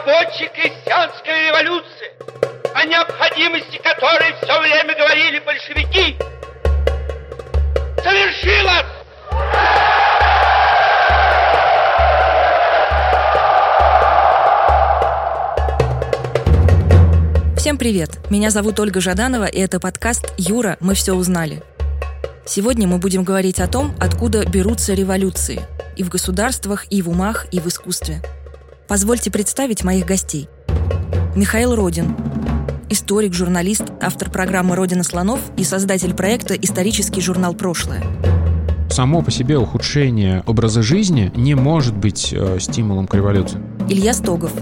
рабочей крестьянской революции, о необходимости которой все время говорили большевики, совершилась! Всем привет! Меня зовут Ольга Жаданова, и это подкаст «Юра, мы все узнали». Сегодня мы будем говорить о том, откуда берутся революции – и в государствах, и в умах, и в искусстве. Позвольте представить моих гостей. Михаил Родин, историк, журналист, автор программы «Родина слонов» и создатель проекта «Исторический журнал «Прошлое». Само по себе ухудшение образа жизни не может быть э, стимулом к революции. Илья Стогов,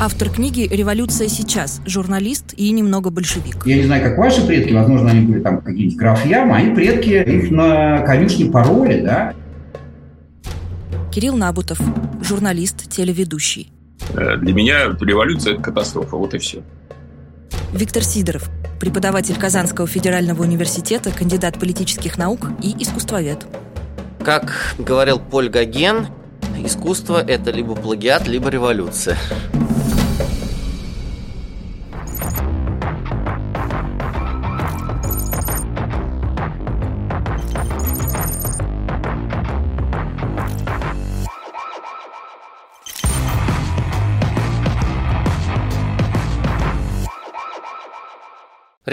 автор книги «Революция сейчас», журналист и немного большевик. Я не знаю, как ваши предки, возможно, они были там какие-нибудь графья, а мои предки их на конюшне пароли, да, Кирилл Набутов, журналист, телеведущий. Э, для меня революция – это катастрофа, вот и все. Виктор Сидоров, преподаватель Казанского федерального университета, кандидат политических наук и искусствовед. Как говорил Поль Гоген, искусство – это либо плагиат, либо революция.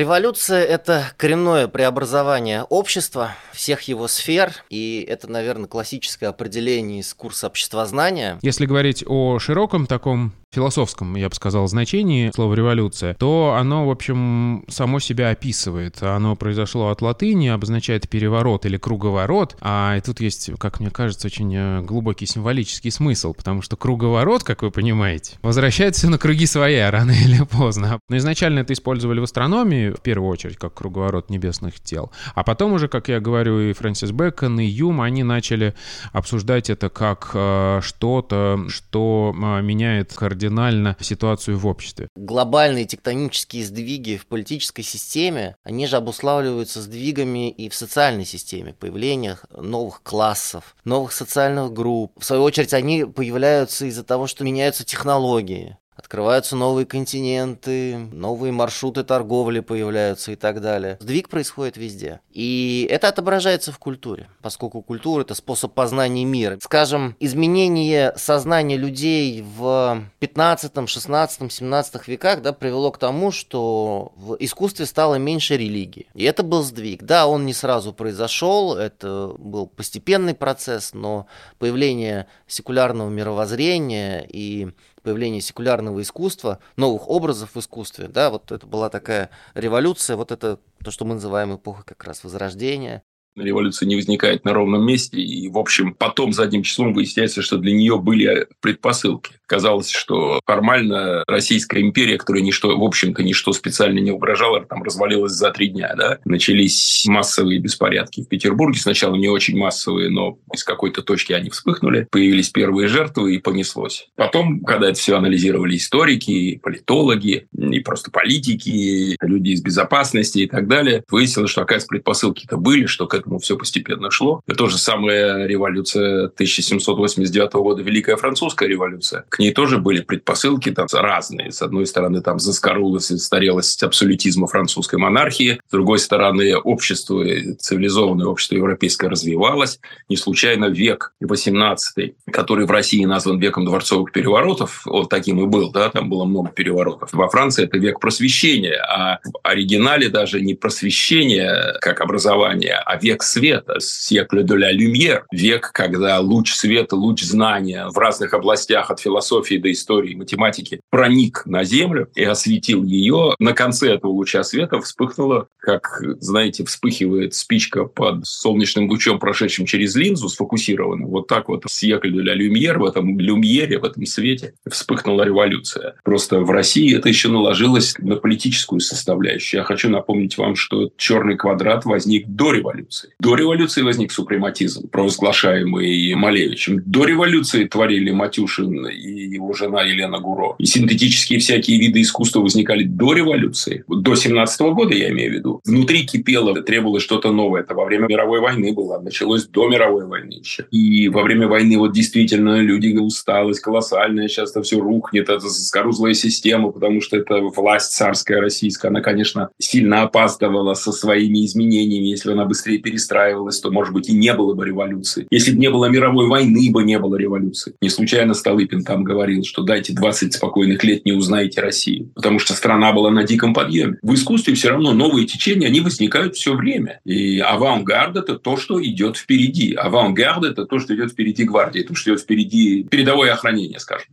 Революция – это коренное преобразование общества, всех его сфер, и это, наверное, классическое определение из курса обществознания. Если говорить о широком таком философском, я бы сказал, значении слова «революция», то оно, в общем, само себя описывает. Оно произошло от латыни, обозначает переворот или круговорот, а и тут есть, как мне кажется, очень э, глубокий символический смысл, потому что круговорот, как вы понимаете, возвращается на круги своя рано или поздно. Но изначально это использовали в астрономии, в первую очередь, как круговорот небесных тел. А потом уже, как я говорю, и Фрэнсис Бэкон, и Юм, они начали обсуждать это как э, что-то, что э, меняет кардинально ситуацию в обществе. Глобальные тектонические сдвиги в политической системе, они же обуславливаются сдвигами и в социальной системе, появлением новых классов, новых социальных групп. В свою очередь, они появляются из-за того, что меняются технологии. Открываются новые континенты, новые маршруты торговли появляются и так далее. Сдвиг происходит везде. И это отображается в культуре, поскольку культура – это способ познания мира. Скажем, изменение сознания людей в 15, 16, 17 веках да, привело к тому, что в искусстве стало меньше религии. И это был сдвиг. Да, он не сразу произошел, это был постепенный процесс, но появление секулярного мировоззрения и появление секулярного искусства, новых образов в искусстве, да, вот это была такая революция, вот это то, что мы называем эпохой как раз Возрождения, революция не возникает на ровном месте, и, в общем, потом задним числом выясняется, что для нее были предпосылки. Казалось, что формально Российская империя, которая ничто, в общем-то, ничто специально не угрожала, там развалилась за три дня. Да? Начались массовые беспорядки в Петербурге. Сначала не очень массовые, но из какой-то точки они вспыхнули. Появились первые жертвы, и понеслось. Потом, когда это все анализировали историки, политологи, и просто политики, люди из безопасности и так далее, выяснилось, что, оказывается, предпосылки-то были, что к этому все постепенно шло. Это то же самое революция 1789 года, Великая Французская революция. К ней тоже были предпосылки там разные. С одной стороны, там заскорулась и старелость абсолютизма французской монархии. С другой стороны, общество, цивилизованное общество европейское развивалось. Не случайно век 18 который в России назван веком дворцовых переворотов, он таким и был, да, там было много переворотов. Во Франции это век просвещения, а в оригинале даже не просвещение как образование, а век век света, секле de la lumière, век, когда луч света, луч знания в разных областях от философии до истории, математики проник на Землю и осветил ее. На конце этого луча света вспыхнула, как, знаете, вспыхивает спичка под солнечным лучом, прошедшим через линзу, сфокусированно. Вот так вот секле de la lumière, в этом люмьере, в этом свете вспыхнула революция. Просто в России это еще наложилось на политическую составляющую. Я хочу напомнить вам, что черный квадрат возник до революции революции. До революции возник супрематизм, провозглашаемый Малевичем. До революции творили Матюшин и его жена Елена Гуро. И синтетические всякие виды искусства возникали до революции. До 17 года, я имею в виду. Внутри кипело, требовалось что-то новое. Это во время мировой войны было. Началось до мировой войны еще. И во время войны вот действительно люди усталость колоссальная, сейчас это все рухнет, это скорузлая система, потому что это власть царская российская. Она, конечно, сильно опаздывала со своими изменениями. Если она быстрее перестраивалась, то, может быть, и не было бы революции. Если бы не было мировой войны, бы не было революции. Не случайно Столыпин там говорил, что дайте 20 спокойных лет, не узнаете Россию. Потому что страна была на диком подъеме. В искусстве все равно новые течения, они возникают все время. И авангард – это то, что идет впереди. Авангард – это то, что идет впереди гвардии, то, что идет впереди передовое охранение, скажем.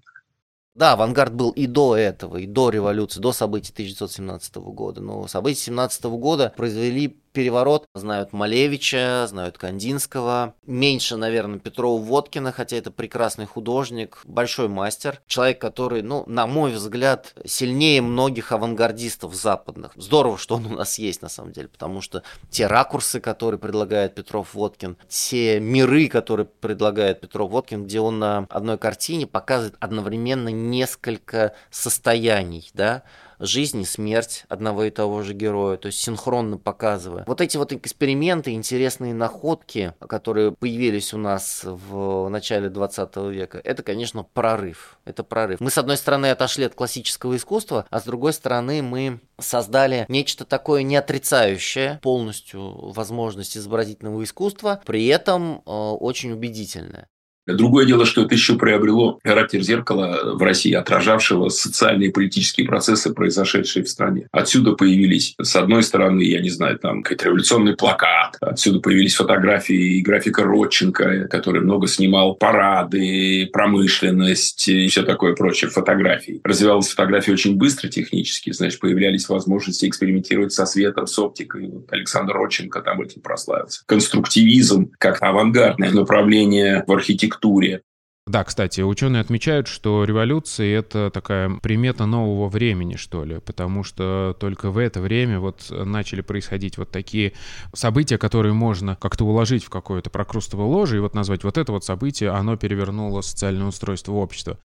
Да, авангард был и до этого, и до революции, до событий 1917 года. Но события 17 года произвели переворот. Знают Малевича, знают Кандинского. Меньше, наверное, Петрова-Водкина, хотя это прекрасный художник, большой мастер. Человек, который, ну, на мой взгляд, сильнее многих авангардистов западных. Здорово, что он у нас есть, на самом деле, потому что те ракурсы, которые предлагает Петров-Водкин, те миры, которые предлагает Петров-Водкин, где он на одной картине показывает одновременно несколько состояний, да, жизнь и смерть одного и того же героя, то есть синхронно показывая. Вот эти вот эксперименты, интересные находки, которые появились у нас в начале 20 века, это, конечно, прорыв. Это прорыв. Мы, с одной стороны, отошли от классического искусства, а с другой стороны, мы создали нечто такое не отрицающее полностью возможность изобразительного искусства, при этом э, очень убедительное. Другое дело, что это еще приобрело характер зеркала в России, отражавшего социальные и политические процессы, произошедшие в стране. Отсюда появились, с одной стороны, я не знаю, там какой-то революционный плакат, отсюда появились фотографии и графика Родченко, который много снимал парады, промышленность и все такое прочее фотографии. Развивалась фотография очень быстро технически, значит, появлялись возможности экспериментировать со светом, с оптикой. Вот Александр Родченко там этим прославился. Конструктивизм как авангардное направление в архитектуре архитектуре. Да, кстати, ученые отмечают, что революция — это такая примета нового времени, что ли, потому что только в это время вот начали происходить вот такие события, которые можно как-то уложить в какое-то прокрустовое ложе и вот назвать вот это вот событие, оно перевернуло социальное устройство общества.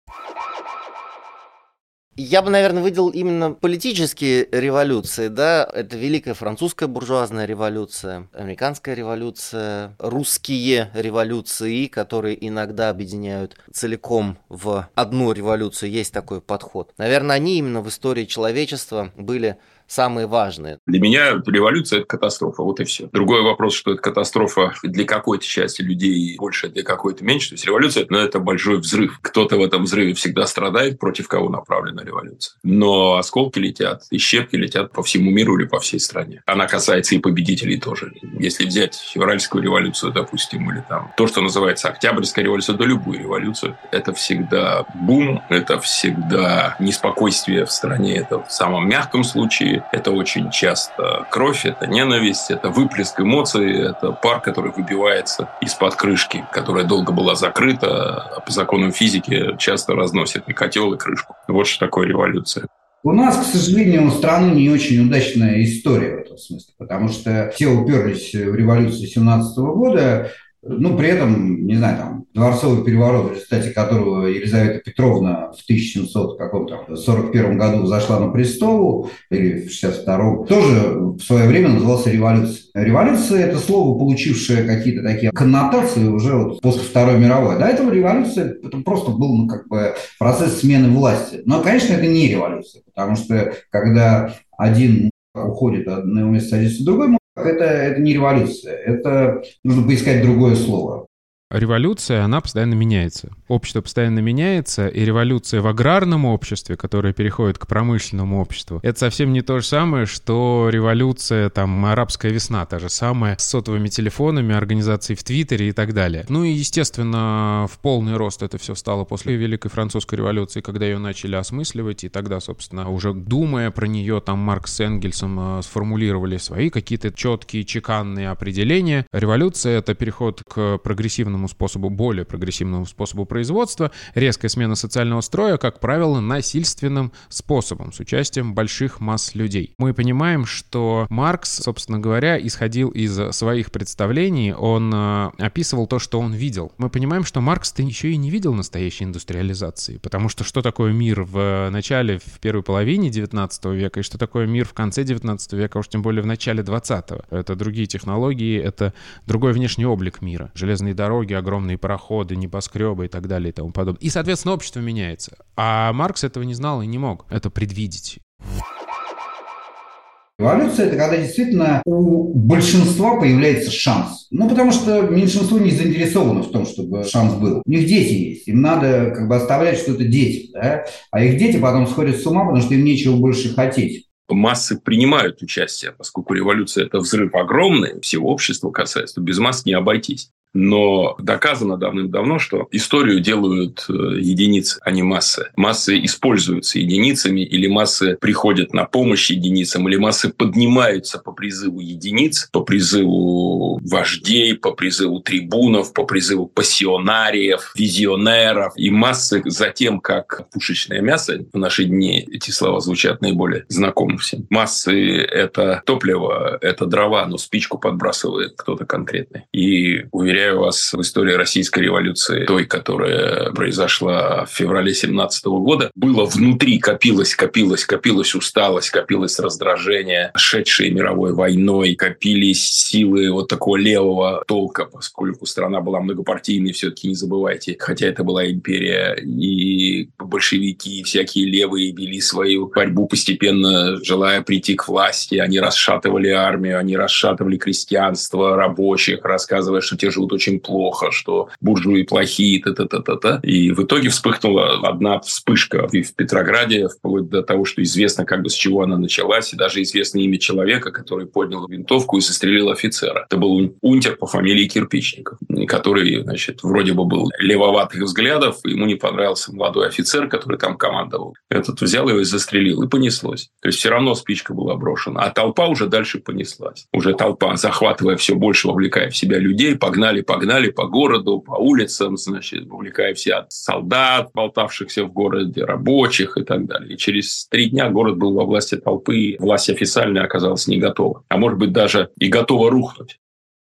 Я бы, наверное, выделил именно политические революции, да, это Великая Французская буржуазная революция, Американская революция, русские революции, которые иногда объединяют целиком в одну революцию, есть такой подход. Наверное, они именно в истории человечества были самые важные. Для меня революция – это катастрофа, вот и все. Другой вопрос, что это катастрофа для какой-то части людей больше, для какой-то меньше. То есть революция ну, – это большой взрыв. Кто-то в этом взрыве всегда страдает, против кого направлена революция. Но осколки летят, и щепки летят по всему миру или по всей стране. Она касается и победителей тоже. Если взять февральскую революцию, допустим, или там то, что называется Октябрьская революция, да любую революцию, это всегда бум, это всегда неспокойствие в стране, это в самом мягком случае это очень часто кровь, это ненависть, это выплеск эмоций, это пар, который выбивается из-под крышки, которая долго была закрыта, а по законам физики часто разносит и котел, и крышку. Вот что такое революция. У нас, к сожалению, у страны не очень удачная история в этом смысле, потому что все уперлись в революцию 17 года, ну, при этом, не знаю, там, дворцовый переворот, в результате которого Елизавета Петровна в 1741 году зашла на престол, или в 62 тоже в свое время назывался революцией. Революция – это слово, получившее какие-то такие коннотации уже вот после Второй мировой. До этого революция – это просто был ну, как бы процесс смены власти. Но, конечно, это не революция, потому что когда один уходит, его место садится другой, это, это не революция, это нужно поискать другое слово. Революция, она постоянно меняется. Общество постоянно меняется, и революция в аграрном обществе, которая переходит к промышленному обществу, это совсем не то же самое, что революция, там, арабская весна, та же самая, с сотовыми телефонами, организацией в Твиттере и так далее. Ну и, естественно, в полный рост это все стало после Великой Французской революции, когда ее начали осмысливать, и тогда, собственно, уже думая про нее, там, Маркс с Энгельсом э, сформулировали свои какие-то четкие, чеканные определения. Революция — это переход к прогрессивному прогрессивному способу, более прогрессивному способу производства, резкая смена социального строя, как правило, насильственным способом, с участием больших масс людей. Мы понимаем, что Маркс, собственно говоря, исходил из своих представлений, он э, описывал то, что он видел. Мы понимаем, что Маркс-то еще и не видел настоящей индустриализации, потому что что такое мир в начале, в первой половине 19 века, и что такое мир в конце 19 века, а уж тем более в начале 20-го. Это другие технологии, это другой внешний облик мира. Железные дороги, огромные пароходы, небоскребы и так далее и тому подобное. И, соответственно, общество меняется. А Маркс этого не знал и не мог это предвидеть. Эволюция – это когда действительно у большинства появляется шанс. Ну, потому что меньшинство не заинтересовано в том, чтобы шанс был. У них дети есть. Им надо как бы оставлять что-то детям. Да? А их дети потом сходят с ума, потому что им нечего больше хотеть массы принимают участие, поскольку революция – это взрыв огромный, всего общества касается, то без масс не обойтись. Но доказано давным-давно, что историю делают э, единицы, а не массы. Массы используются единицами, или массы приходят на помощь единицам, или массы поднимаются по призыву единиц, по призыву вождей, по призыву трибунов, по призыву пассионариев, визионеров. И массы затем, как пушечное мясо, в наши дни эти слова звучат наиболее знакомы всем. Массы – это топливо, это дрова, но спичку подбрасывает кто-то конкретный. И уверяю уверяю вас, в истории российской революции, той, которая произошла в феврале 17 года, было внутри, копилось, копилось, копилась усталость, копилось раздражение, шедшей мировой войной, копились силы вот такого левого толка, поскольку страна была многопартийной, все-таки не забывайте, хотя это была империя, и большевики, и всякие левые вели свою борьбу постепенно, желая прийти к власти. Они расшатывали армию, они расшатывали крестьянство, рабочих, рассказывая, что те живут живут очень плохо, что буржуи плохие, та-та-та-та-та. И в итоге вспыхнула одна вспышка и в Петрограде, вплоть до того, что известно, как бы с чего она началась, и даже известно имя человека, который поднял винтовку и застрелил офицера. Это был унтер по фамилии Кирпичников, который, значит, вроде бы был левоватых взглядов, ему не понравился молодой офицер, который там командовал. Этот взял его и застрелил, и понеслось. То есть все равно спичка была брошена, а толпа уже дальше понеслась. Уже толпа, захватывая все больше, вовлекая в себя людей, погнали погнали, по городу, по улицам, значит, увлекая все солдат, болтавшихся в городе, рабочих и так далее. И через три дня город был во власти толпы, и власть официальная оказалась не готова. А может быть, даже и готова рухнуть.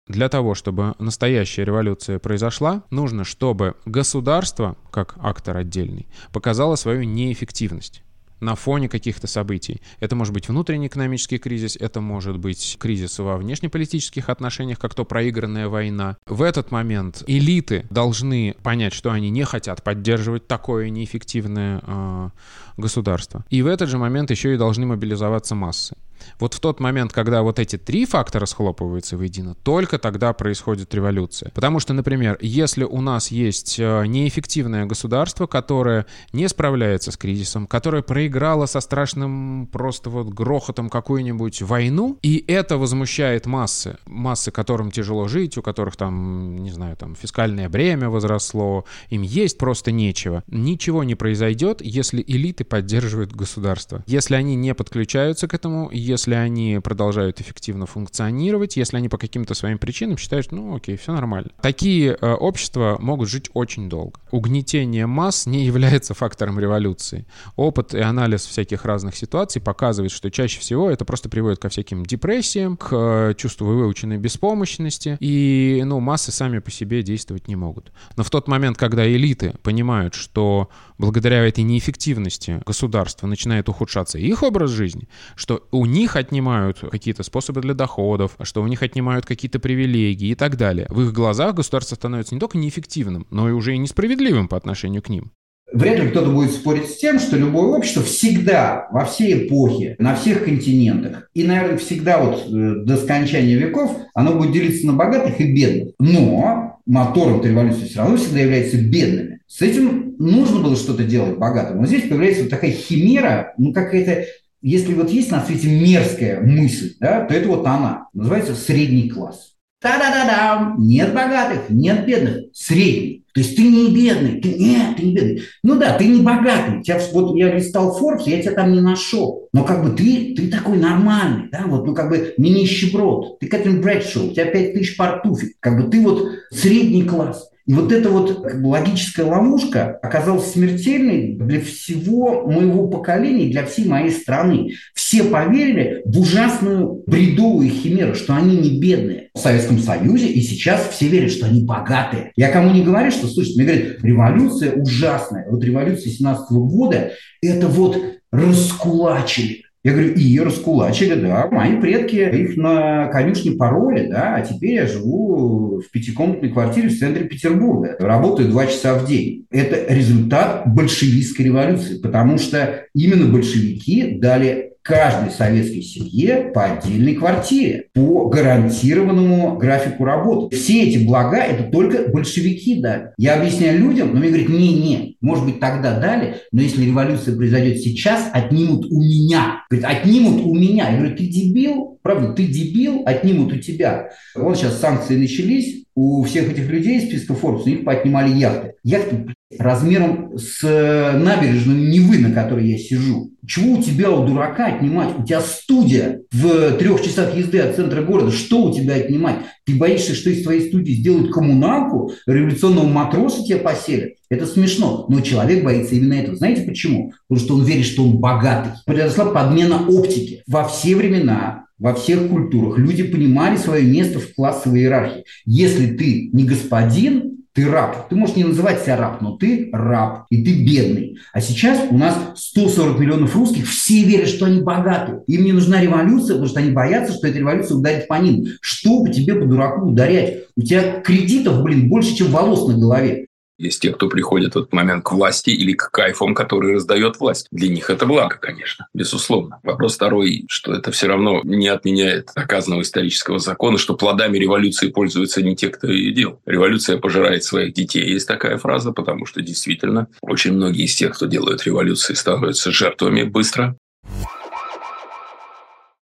Для того, чтобы настоящая революция произошла, нужно, чтобы государство, как актор отдельный, показало свою неэффективность на фоне каких-то событий. Это может быть внутренний экономический кризис, это может быть кризис во внешнеполитических отношениях, как то проигранная война. В этот момент элиты должны понять, что они не хотят поддерживать такое неэффективное э, государство. И в этот же момент еще и должны мобилизоваться массы. Вот в тот момент, когда вот эти три фактора схлопываются воедино, только тогда происходит революция. Потому что, например, если у нас есть э, неэффективное государство, которое не справляется с кризисом, которое проиграло со страшным просто вот грохотом какую-нибудь войну, и это возмущает массы, массы, которым тяжело жить, у которых там, не знаю, там фискальное бремя возросло, им есть просто нечего. Ничего не произойдет, если элиты поддерживают государство. Если они не подключаются к этому, если они продолжают эффективно функционировать, если они по каким-то своим причинам считают, ну окей, все нормально. Такие э, общества могут жить очень долго. Угнетение масс не является фактором революции. Опыт и анализ всяких разных ситуаций показывает, что чаще всего это просто приводит ко всяким депрессиям, к э, чувству выученной беспомощности, и ну, массы сами по себе действовать не могут. Но в тот момент, когда элиты понимают, что благодаря этой неэффективности государства начинает ухудшаться их образ жизни, что у них отнимают какие-то способы для доходов, что у них отнимают какие-то привилегии и так далее. В их глазах государство становится не только неэффективным, но и уже и несправедливым по отношению к ним. Вряд ли кто-то будет спорить с тем, что любое общество всегда, во все эпохи, на всех континентах, и, наверное, всегда вот э, до скончания веков, оно будет делиться на богатых и бедных. Но мотором революции все равно всегда являются бедными. С этим нужно было что-то делать богатым. Но здесь появляется вот такая химера, ну какая-то если вот есть на свете мерзкая мысль, да, то это вот она, называется средний класс. Та-да-да-да, нет богатых, нет бедных, средний. То есть ты не бедный, ты нет, ты не бедный. Ну да, ты не богатый. Тебя, вот я листал Forbes, я тебя там не нашел. Но как бы ты, ты такой нормальный, да, вот, ну как бы не нищеброд. Ты Кэтрин Брэдшоу, у тебя 5 тысяч пар туфель. Как бы ты вот средний класс. И вот эта вот логическая ловушка оказалась смертельной для всего моего поколения, для всей моей страны. Все поверили в ужасную бредовую химеру, что они не бедные в Советском Союзе, и сейчас все верят, что они богатые. Я кому не говорю, что, слушайте, мне говорят, революция ужасная. Вот революция 17 года – это вот раскулачили я говорю, и раскулачили, да. Мои предки их на конюшне пароли, да, а теперь я живу в пятикомнатной квартире в центре Петербурга. Работаю два часа в день. Это результат большевистской революции, потому что именно большевики дали каждой советской семье по отдельной квартире, по гарантированному графику работы. Все эти блага это только большевики дали. Я объясняю людям, но мне говорят, не-не, может быть, тогда дали, но если революция произойдет сейчас, отнимут у меня. Говорит, отнимут у меня. Я говорю, ты дебил? Правда, ты дебил, отнимут у тебя. Вот сейчас санкции начались, у всех этих людей из списка Forbes, у них поотнимали яхты. Яхты размером с э, набережную Невы, на которой я сижу. Чего у тебя, у дурака, отнимать? У тебя студия в трех часах езды от центра города. Что у тебя отнимать? Ты боишься, что из твоей студии сделают коммуналку, революционного матроса тебя поселят? Это смешно, но человек боится именно этого. Знаете почему? Потому что он верит, что он богатый. Произошла подмена оптики. Во все времена во всех культурах люди понимали свое место в классовой иерархии. Если ты не господин, ты раб. Ты можешь не называть себя раб, но ты раб, и ты бедный. А сейчас у нас 140 миллионов русских, все верят, что они богаты. Им не нужна революция, потому что они боятся, что эта революция ударит по ним. Что тебе, по дураку, ударять? У тебя кредитов, блин, больше, чем волос на голове. Есть те, кто приходит в этот момент к власти или к кайфам, которые раздает власть. Для них это благо, конечно, безусловно. Вопрос второй, что это все равно не отменяет оказанного исторического закона, что плодами революции пользуются не те, кто ее делал. Революция пожирает своих детей. Есть такая фраза, потому что действительно очень многие из тех, кто делают революции, становятся жертвами быстро.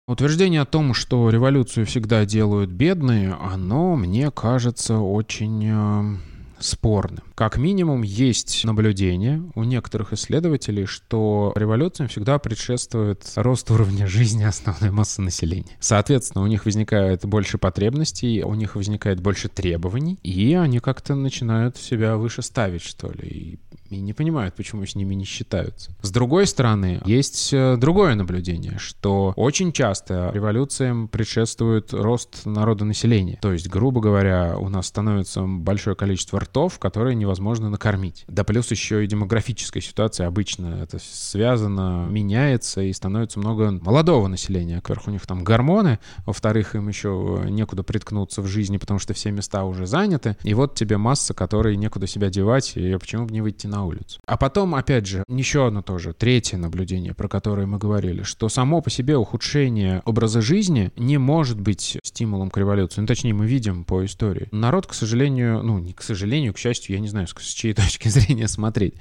Утверждение о том, что революцию всегда делают бедные, оно, мне кажется, очень э, спорным. Как минимум, есть наблюдение у некоторых исследователей, что революциям всегда предшествует рост уровня жизни основной массы населения. Соответственно, у них возникает больше потребностей, у них возникает больше требований, и они как-то начинают себя выше ставить, что ли. И и не понимают, почему с ними не считаются. С другой стороны, есть э, другое наблюдение, что очень часто революциям предшествует рост народонаселения. То есть, грубо говоря, у нас становится большое количество ртов, которые невозможно накормить. Да плюс еще и демографическая ситуация обычно это связано, меняется и становится много молодого населения. Во-первых, у них там гормоны, во-вторых, им еще некуда приткнуться в жизни, потому что все места уже заняты. И вот тебе масса, которой некуда себя девать, и почему бы не выйти на на улицу. А потом, опять же, еще одно тоже, третье наблюдение, про которое мы говорили, что само по себе ухудшение образа жизни не может быть стимулом к революции. Ну, точнее, мы видим по истории. Народ, к сожалению, ну, не к сожалению, к счастью, я не знаю, с чьей точки зрения смотреть.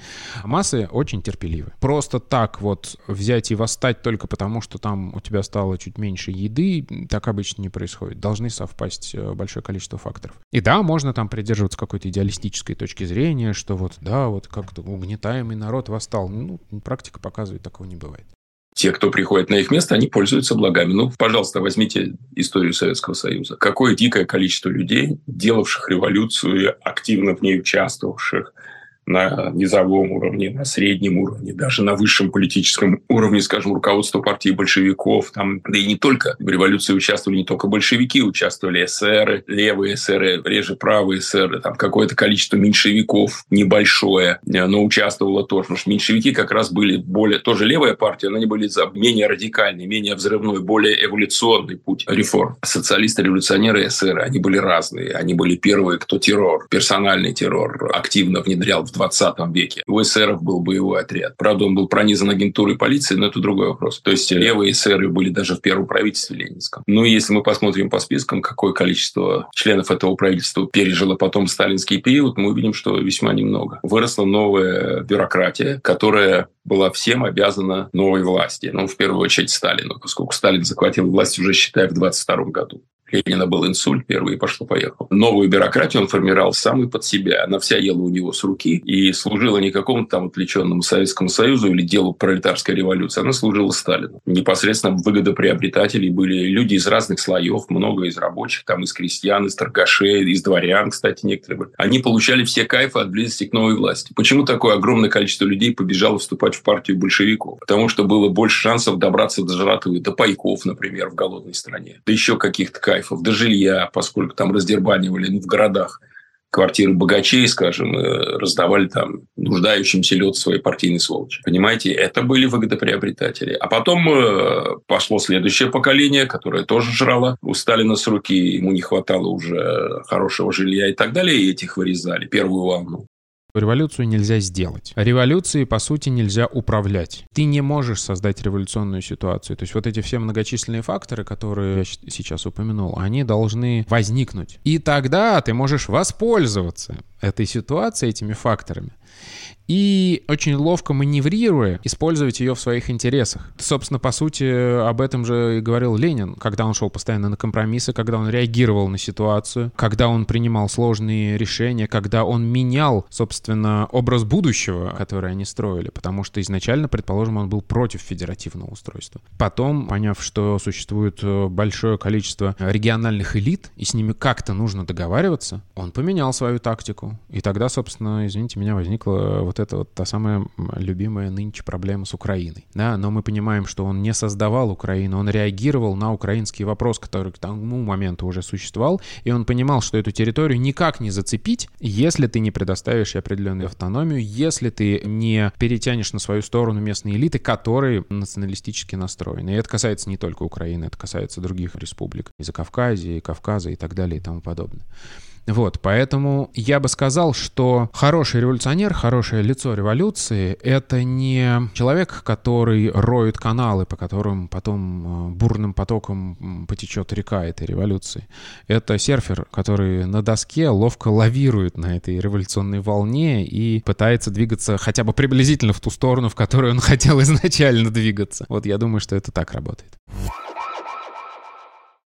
Массы очень терпеливы. Просто так вот взять и восстать только потому, что там у тебя стало чуть меньше еды, так обычно не происходит. Должны совпасть э, большое количество факторов. И да, можно там придерживаться какой-то идеалистической точки зрения, что вот, да, вот как как-то угнетаемый народ восстал. Ну, практика показывает, такого не бывает. Те, кто приходит на их место, они пользуются благами. Ну, пожалуйста, возьмите историю Советского Союза. Какое дикое количество людей, делавших революцию, активно в ней участвовавших, на низовом уровне, на среднем уровне, даже на высшем политическом уровне, скажем, руководство партии большевиков, там, да и не только. В революции участвовали не только большевики, участвовали эсеры, левые эсеры, реже правые эсеры, там какое-то количество меньшевиков небольшое, но участвовало тоже. Потому что меньшевики как раз были более, тоже левая партия, но они были за менее радикальный, менее взрывной, более эволюционный путь реформ. Социалисты, революционеры, эсеры, они были разные. Они были первые, кто террор, персональный террор активно внедрял в 20 веке. У эсеров был боевой отряд. Правда, он был пронизан агентурой полиции, но это другой вопрос. То есть левые эсеры были даже в первом правительстве ленинском. Ну, если мы посмотрим по спискам, какое количество членов этого правительства пережило потом сталинский период, мы увидим, что весьма немного. Выросла новая бюрократия, которая была всем обязана новой власти. Ну, в первую очередь Сталину, поскольку Сталин захватил власть уже, считая, в 22 году. Ленина был инсульт первый, и пошло-поехало. Новую бюрократию он формировал самый под себя. Она вся ела у него с руки и служила не какому-то там отвлеченному Советскому Союзу или делу пролетарской революции. Она служила Сталину. Непосредственно выгодоприобретатели были люди из разных слоев, много из рабочих, там из крестьян, из торгашей, из дворян, кстати, некоторые были. Они получали все кайфы от близости к новой власти. Почему такое огромное количество людей побежало вступать в партию большевиков? Потому что было больше шансов добраться до жратвы, до пайков, например, в голодной стране. Да еще каких-то кайфов, до жилья, поскольку там раздербанивали ну, в городах квартиры богачей, скажем, раздавали там нуждающимся лед своей партийной сволочи. Понимаете, это были выгодоприобретатели. А потом э, пошло следующее поколение, которое тоже жрало у Сталина с руки, ему не хватало уже хорошего жилья и так далее, и этих вырезали, первую волну. Революцию нельзя сделать. Революции, по сути, нельзя управлять. Ты не можешь создать революционную ситуацию. То есть вот эти все многочисленные факторы, которые я сейчас упомянул, они должны возникнуть. И тогда ты можешь воспользоваться этой ситуацией, этими факторами и очень ловко маневрируя, использовать ее в своих интересах. Собственно, по сути, об этом же и говорил Ленин, когда он шел постоянно на компромиссы, когда он реагировал на ситуацию, когда он принимал сложные решения, когда он менял, собственно, образ будущего, который они строили, потому что изначально, предположим, он был против федеративного устройства. Потом, поняв, что существует э, большое количество региональных элит, и с ними как-то нужно договариваться, он поменял свою тактику. И тогда, собственно, извините меня, возникла вот это вот та самая любимая нынче проблема с Украиной. Да, но мы понимаем, что он не создавал Украину, он реагировал на украинский вопрос, который к тому моменту уже существовал, и он понимал, что эту территорию никак не зацепить, если ты не предоставишь определенную автономию, если ты не перетянешь на свою сторону местные элиты, которые националистически настроены. И это касается не только Украины, это касается других республик, и Закавказья, и Кавказа, и так далее, и тому подобное. Вот, поэтому я бы сказал, что хороший революционер, хорошее лицо революции — это не человек, который роет каналы, по которым потом э, бурным потоком потечет река этой революции. Это серфер, который на доске ловко лавирует на этой революционной волне и пытается двигаться хотя бы приблизительно в ту сторону, в которую он хотел изначально двигаться. Вот я думаю, что это так работает.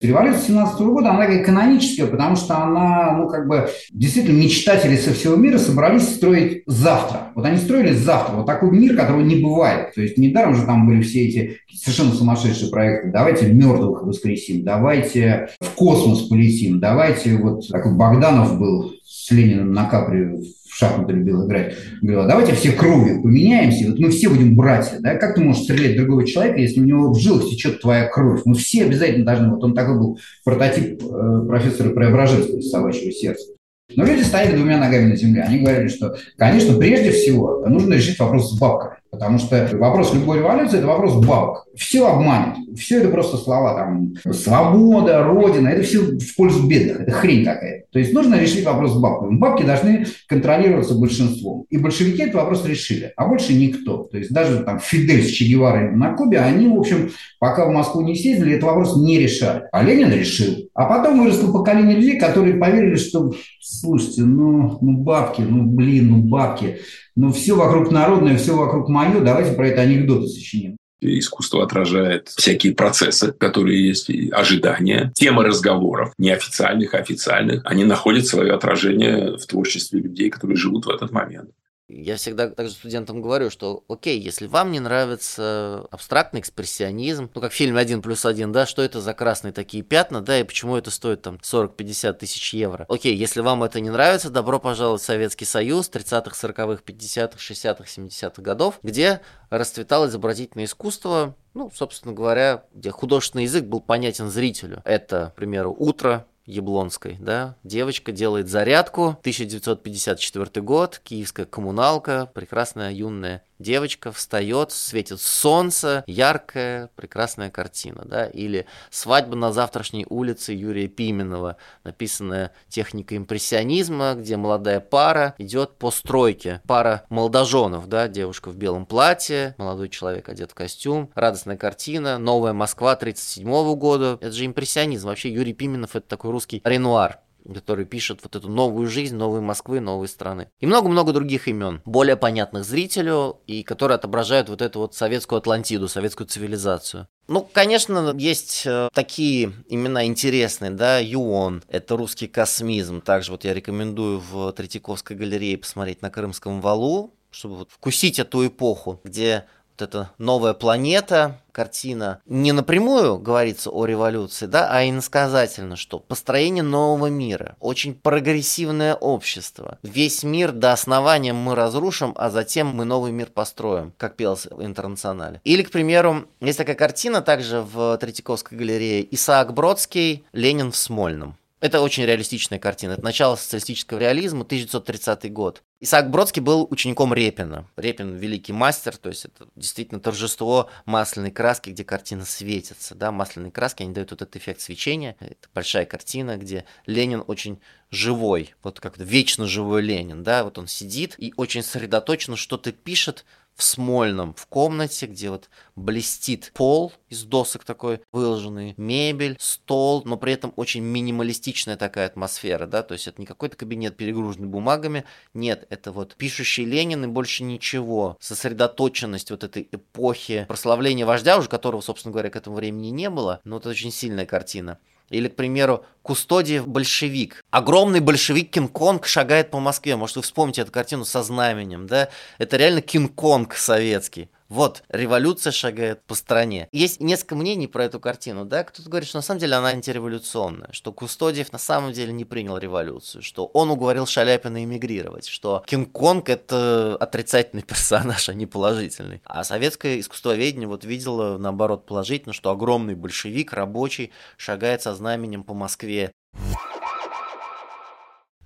Революция 17 года, она такая каноническая, потому что она, ну, как бы, действительно, мечтатели со всего мира собрались строить завтра. Вот они строили завтра, вот такой мир, которого не бывает. То есть недаром же там были все эти совершенно сумасшедшие проекты. Давайте мертвых воскресим, давайте в космос полетим, давайте вот, как Богданов был с Лениным на Капри в шахматы любил играть, говорила, давайте все кровью поменяемся, вот мы все будем братья, да, как ты можешь стрелять другого человека, если у него в жилах течет твоя кровь? Мы все обязательно должны, вот он такой был прототип э, профессора Преображенского из собачьего сердца. Но люди стояли двумя ногами на земле. Они говорили, что, конечно, прежде всего нужно решить вопрос с бабками. Потому что вопрос любой революции – это вопрос бабок. Все обманет. Все это просто слова там свобода, родина. Это все в пользу бедных. Это хрень какая-то. То есть нужно решить вопрос с бабками. Бабки должны контролироваться большинством. И большевики этот вопрос решили. А больше никто. То есть даже там Фидель с Че Геварой на Кубе, они, в общем, пока в Москву не съездили, этот вопрос не решали. А Ленин решил. А потом выросло поколение людей, которые поверили, что, слушайте, ну, ну бабки, ну блин, ну бабки ну все вокруг народное, все вокруг мое, давайте про это анекдоты сочиним. Искусство отражает всякие процессы, которые есть, ожидания, темы разговоров, неофициальных, официальных. Они находят свое отражение в творчестве людей, которые живут в этот момент. Я всегда также студентам говорю, что окей, если вам не нравится абстрактный экспрессионизм, ну как фильм «Один плюс один», да, что это за красные такие пятна, да, и почему это стоит там 40-50 тысяч евро. Окей, если вам это не нравится, добро пожаловать в Советский Союз 30-х, 40-х, 50-х, 60-х, 70-х годов, где расцветало изобразительное искусство, ну, собственно говоря, где художественный язык был понятен зрителю. Это, к примеру, «Утро», Яблонской, да, девочка делает зарядку, 1954 год, киевская коммуналка, прекрасная юная девочка встает, светит солнце, яркая, прекрасная картина, да, или «Свадьба на завтрашней улице» Юрия Пименова, написанная техникой импрессионизма, где молодая пара идет по стройке, пара молодоженов, да, девушка в белом платье, молодой человек одет в костюм, радостная картина, новая Москва 37 года, это же импрессионизм, вообще Юрий Пименов это такой русский Ренуар, который пишет вот эту новую жизнь, новой Москвы, новой страны. И много-много других имен, более понятных зрителю, и которые отображают вот эту вот советскую Атлантиду, советскую цивилизацию. Ну, конечно, есть э, такие имена интересные, да, Юон, это русский космизм. Также вот я рекомендую в Третьяковской галерее посмотреть на Крымском валу, чтобы вот вкусить эту эпоху, где вот эта новая планета, картина, не напрямую говорится о революции, да, а иносказательно, что построение нового мира, очень прогрессивное общество. Весь мир до основания мы разрушим, а затем мы новый мир построим, как пелось в «Интернационале». Или, к примеру, есть такая картина также в Третьяковской галерее «Исаак Бродский. Ленин в Смольном». Это очень реалистичная картина. Это начало социалистического реализма, 1930 год. Исаак Бродский был учеником Репина. Репин – великий мастер, то есть это действительно торжество масляной краски, где картина светится. Да? Масляные краски, они дают вот этот эффект свечения. Это большая картина, где Ленин очень живой, вот как-то вечно живой Ленин. Да? Вот он сидит и очень сосредоточенно что-то пишет, в Смольном, в комнате, где вот блестит пол из досок такой выложенный, мебель, стол, но при этом очень минималистичная такая атмосфера, да, то есть это не какой-то кабинет перегруженный бумагами, нет, это вот пишущий Ленин и больше ничего, сосредоточенность вот этой эпохи прославления вождя, уже которого, собственно говоря, к этому времени не было, но это очень сильная картина. Или, к примеру, Кустодиев большевик. Огромный большевик Кинг-Конг шагает по Москве. Может, вы вспомните эту картину со знаменем, да? Это реально Кинг-Конг советский. Вот, революция шагает по стране. Есть несколько мнений про эту картину, да, кто-то говорит, что на самом деле она антиреволюционная, что Кустодиев на самом деле не принял революцию, что он уговорил Шаляпина эмигрировать, что Кинг-Конг это отрицательный персонаж, а не положительный. А советское искусствоведение вот видело, наоборот, положительно, что огромный большевик, рабочий, шагает со знаменем по Москве.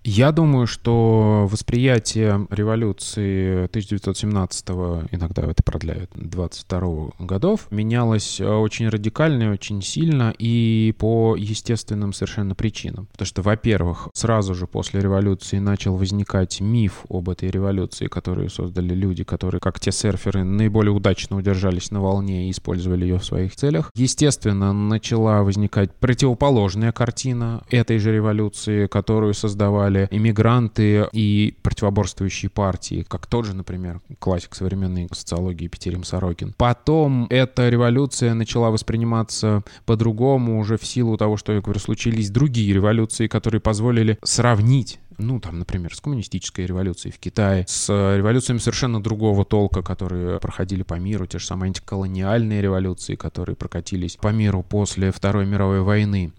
Я думаю, что восприятие революции 1917 иногда это продляют 22 годов менялось э, очень радикально и очень сильно и по естественным совершенно причинам. Потому что, во-первых, сразу же после революции начал возникать миф об этой революции, которую создали люди, которые, как те серферы, наиболее удачно удержались на волне и использовали ее в своих целях. Естественно, начала возникать противоположная картина этой же революции, которую создавали создавали иммигранты и противоборствующие партии, как тот же, например, классик современной социологии Петерим Сорокин. Потом эта революция начала восприниматься по-другому уже в силу того, что, я говорю, случились другие революции, которые позволили сравнить ну, там, например, с коммунистической революцией в Китае, с революциями совершенно другого толка, которые проходили по миру, те же самые антиколониальные революции, которые прокатились по миру после Второй мировой войны.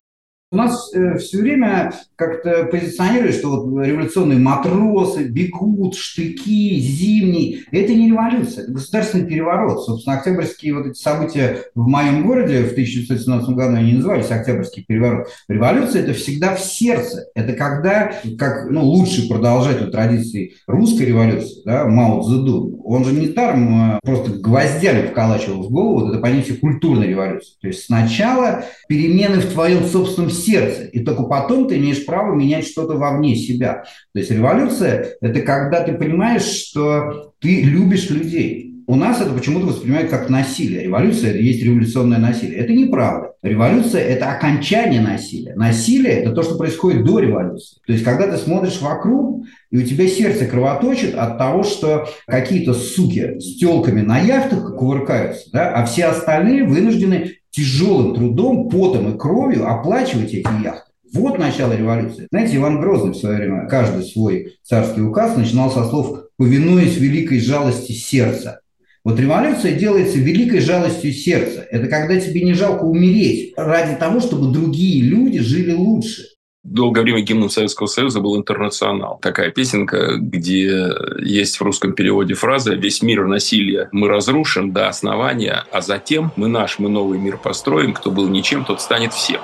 У нас э, все время как-то позиционируют, что вот революционные матросы бегут, штыки, зимний. Это не революция, это государственный переворот. Собственно, октябрьские вот эти события в моем городе в 1917 году, они назывались Октябрьский переворот. Революция – это всегда в сердце. Это когда, как ну, лучший продолжатель традиции русской революции, да, Мао Цзэдун, он же не даром э, просто гвоздями вколачивал в голову вот это понятие культурной революции. То есть сначала перемены в твоем собственном сердце, и только потом ты имеешь право менять что-то вовне себя. То есть революция – это когда ты понимаешь, что ты любишь людей. У нас это почему-то воспринимают как насилие. Революция – это есть революционное насилие. Это неправда. Революция – это окончание насилия. Насилие – это то, что происходит до революции. То есть, когда ты смотришь вокруг, и у тебя сердце кровоточит от того, что какие-то суки с телками на яхтах кувыркаются, да, а все остальные вынуждены тяжелым трудом, потом и кровью оплачивать эти яхты. Вот начало революции. Знаете, Иван Грозный в свое время, каждый свой царский указ начинал со слов «повинуясь великой жалости сердца». Вот революция делается великой жалостью сердца. Это когда тебе не жалко умереть ради того, чтобы другие люди жили лучше долгое время гимном Советского Союза был «Интернационал». Такая песенка, где есть в русском переводе фраза «Весь мир насилия мы разрушим до основания, а затем мы наш, мы новый мир построим. Кто был ничем, тот станет всем».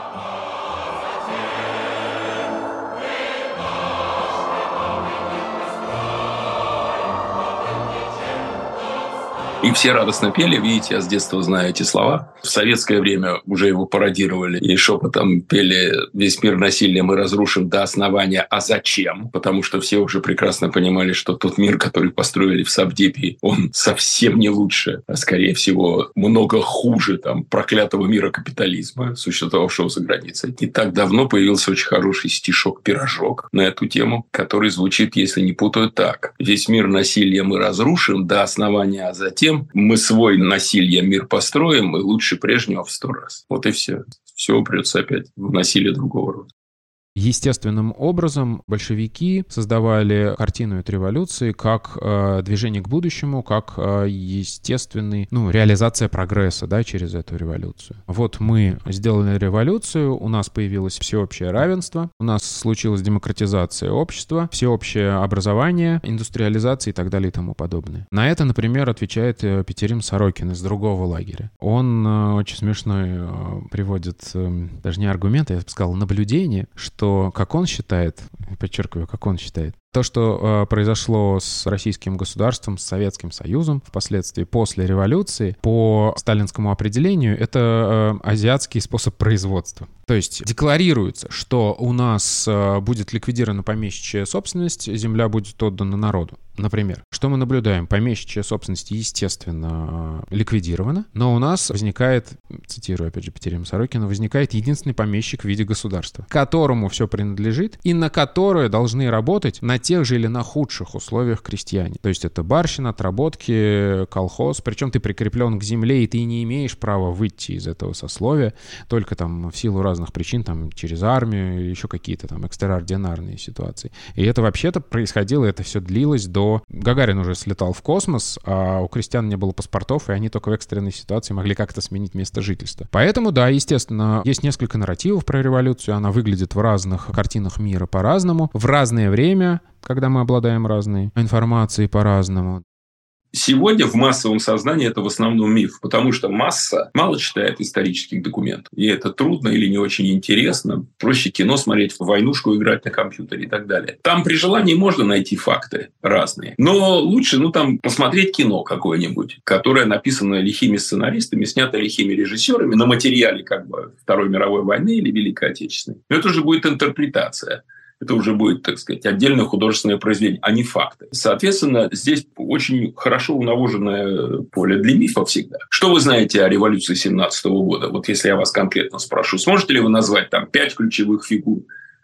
И все радостно пели. Видите, я с детства знаю эти слова. В советское время уже его пародировали. И шепотом пели «Весь мир насилия мы разрушим до основания». А зачем? Потому что все уже прекрасно понимали, что тот мир, который построили в Сабдепе, он совсем не лучше, а скорее всего много хуже там проклятого мира капитализма, существовавшего за границей. Не так давно появился очень хороший стишок-пирожок на эту тему, который звучит, если не путаю, так. «Весь мир насилия мы разрушим до основания, а затем мы свой насилие мир построим, и лучше прежнего в сто раз». Вот и все. Все упрется опять в насилие другого рода. Естественным образом большевики создавали картину этой революции как э, движение к будущему, как э, естественный, ну, реализация прогресса, да, через эту революцию. Вот мы сделали революцию, у нас появилось всеобщее равенство, у нас случилась демократизация общества, всеобщее образование, индустриализация и так далее и тому подобное. На это, например, отвечает э, Петерим Сорокин из другого лагеря. Он э, очень смешной э, приводит, э, даже не аргументы, я бы сказал, наблюдение, что что, как он считает, подчеркиваю, как он считает, то, что э, произошло с российским государством, с Советским Союзом впоследствии после революции, по сталинскому определению, это э, азиатский способ производства. То есть декларируется, что у нас э, будет ликвидирована помещичья собственность, земля будет отдана народу. Например, что мы наблюдаем? Помещичья собственность, естественно, э, ликвидирована, но у нас возникает, цитирую опять же Петерима Сорокина, возникает единственный помещик в виде государства, которому все принадлежит и на которое должны работать на тех же или на худших условиях крестьяне. То есть это барщина, отработки, колхоз, причем ты прикреплен к земле, и ты не имеешь права выйти из этого сословия, только там в силу разных причин, там через армию еще какие-то там экстраординарные ситуации. И это вообще-то происходило, это все длилось до... Гагарин уже слетал в космос, а у крестьян не было паспортов, и они только в экстренной ситуации могли как-то сменить место жительства. Поэтому, да, естественно, есть несколько нарративов про революцию, она выглядит в разных картинах мира по-разному, в разное время, когда мы обладаем разной информацией по-разному. Сегодня в массовом сознании это в основном миф, потому что масса мало читает исторических документов. И это трудно или не очень интересно. Проще кино смотреть, в войнушку играть на компьютере и так далее. Там при желании можно найти факты разные. Но лучше, ну, там, посмотреть кино какое-нибудь, которое написано лихими сценаристами, снято лихими режиссерами на материале как бы Второй мировой войны или Великой Отечественной. Но это уже будет интерпретация это уже будет, так сказать, отдельное художественное произведение, а не факты. Соответственно, здесь очень хорошо уналоженное поле для мифа всегда. Что вы знаете о революции 17 года? Вот если я вас конкретно спрошу, сможете ли вы назвать там пять ключевых фигур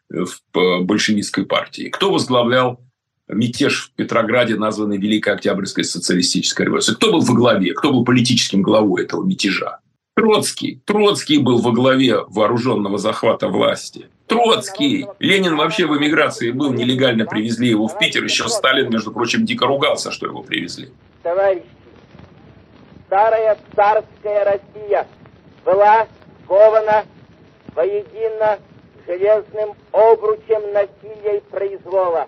в большевистской партии? Кто возглавлял мятеж в Петрограде, названный Великой Октябрьской социалистической революцией? Кто был во главе? Кто был политическим главой этого мятежа? Троцкий. Троцкий был во главе вооруженного захвата власти. Троцкий. Ленин вообще в эмиграции был, нелегально привезли его в Питер. Еще Сталин, между прочим, дико ругался, что его привезли. Товарищи, старая царская Россия была скована воедино железным обручем насилия и произвола.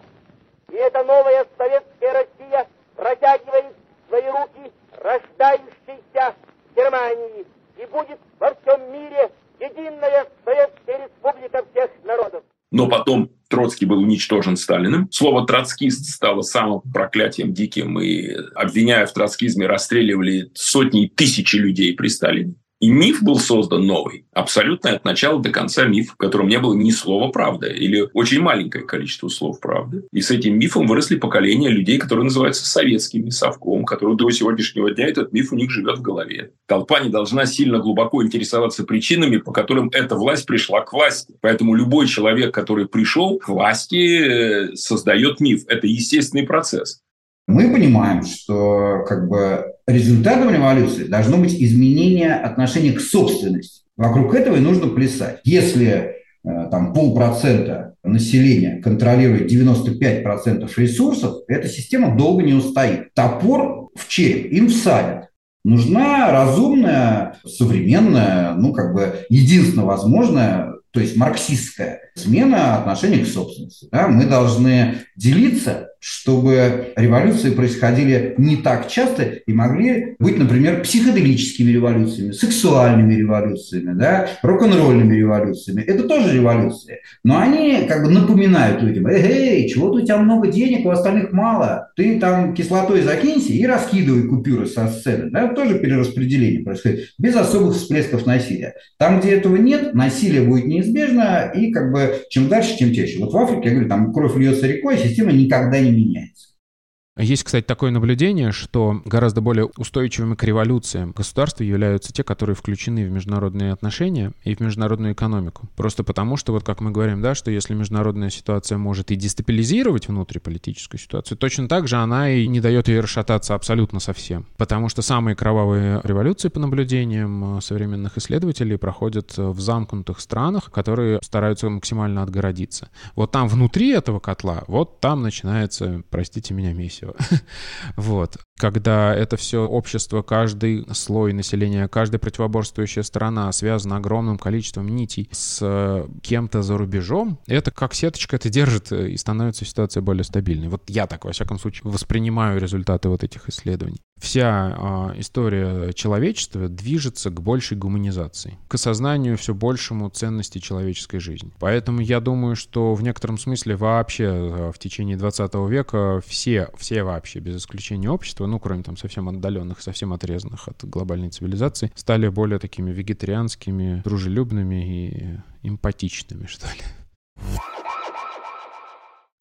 И эта новая советская Россия протягивает свои руки рождающейся Германии и будет во всем мире единая Советская Республика всех народов. Но потом Троцкий был уничтожен Сталиным. Слово «троцкист» стало самым проклятием диким, и, обвиняя в троцкизме, расстреливали сотни и тысячи людей при Сталине. И миф был создан новый, абсолютно от начала до конца миф, в котором не было ни слова правды или очень маленькое количество слов правды. И с этим мифом выросли поколения людей, которые называются советскими совком, которые до сегодняшнего дня этот миф у них живет в голове. Толпа не должна сильно глубоко интересоваться причинами, по которым эта власть пришла к власти. Поэтому любой человек, который пришел к власти, э, создает миф. Это естественный процесс. Мы понимаем, что как бы результатом революции должно быть изменение отношения к собственности. Вокруг этого и нужно плясать. Если э, там полпроцента населения контролирует 95% ресурсов, эта система долго не устоит. Топор в череп им всадят. Нужна разумная, современная, ну как бы единственно возможная то есть марксистская смена отношения к собственности. Да? Мы должны делиться, чтобы революции происходили не так часто и могли быть, например, психоделическими революциями, сексуальными революциями, да? рок-н-ролльными революциями. Это тоже революции. Но они как бы напоминают людям, эй, чего-то у тебя много денег, у остальных мало. Ты там кислотой закинься и раскидывай купюры со сцены. Да? Тоже перераспределение происходит без особых всплесков насилия. Там, где этого нет, насилие будет неизбежно, и как бы чем дальше, тем чаще. Вот в Африке, я говорю, там кровь льется рекой, а система никогда не меняется. Есть, кстати, такое наблюдение, что гораздо более устойчивыми к революциям государства являются те, которые включены в международные отношения и в международную экономику. Просто потому, что, вот как мы говорим, да, что если международная ситуация может и дестабилизировать внутриполитическую ситуацию, точно так же она и не дает ей расшататься абсолютно совсем. Потому что самые кровавые революции, по наблюдениям э, современных исследователей, проходят в замкнутых странах, которые стараются максимально отгородиться. Вот там внутри этого котла, вот там начинается, простите меня, миссия всего. вот. Когда это все общество, каждый слой населения, каждая противоборствующая сторона связана огромным количеством нитей с э, кем-то за рубежом, это как сеточка это держит э, и становится ситуация более стабильной. Вот я так, во всяком случае, воспринимаю результаты вот этих исследований вся э, история человечества движется к большей гуманизации, к осознанию все большему ценности человеческой жизни. Поэтому я думаю, что в некотором смысле вообще э, в течение 20 века все, все вообще, без исключения общества, ну, кроме там совсем отдаленных, совсем отрезанных от глобальной цивилизации, стали более такими вегетарианскими, дружелюбными и эмпатичными, что ли.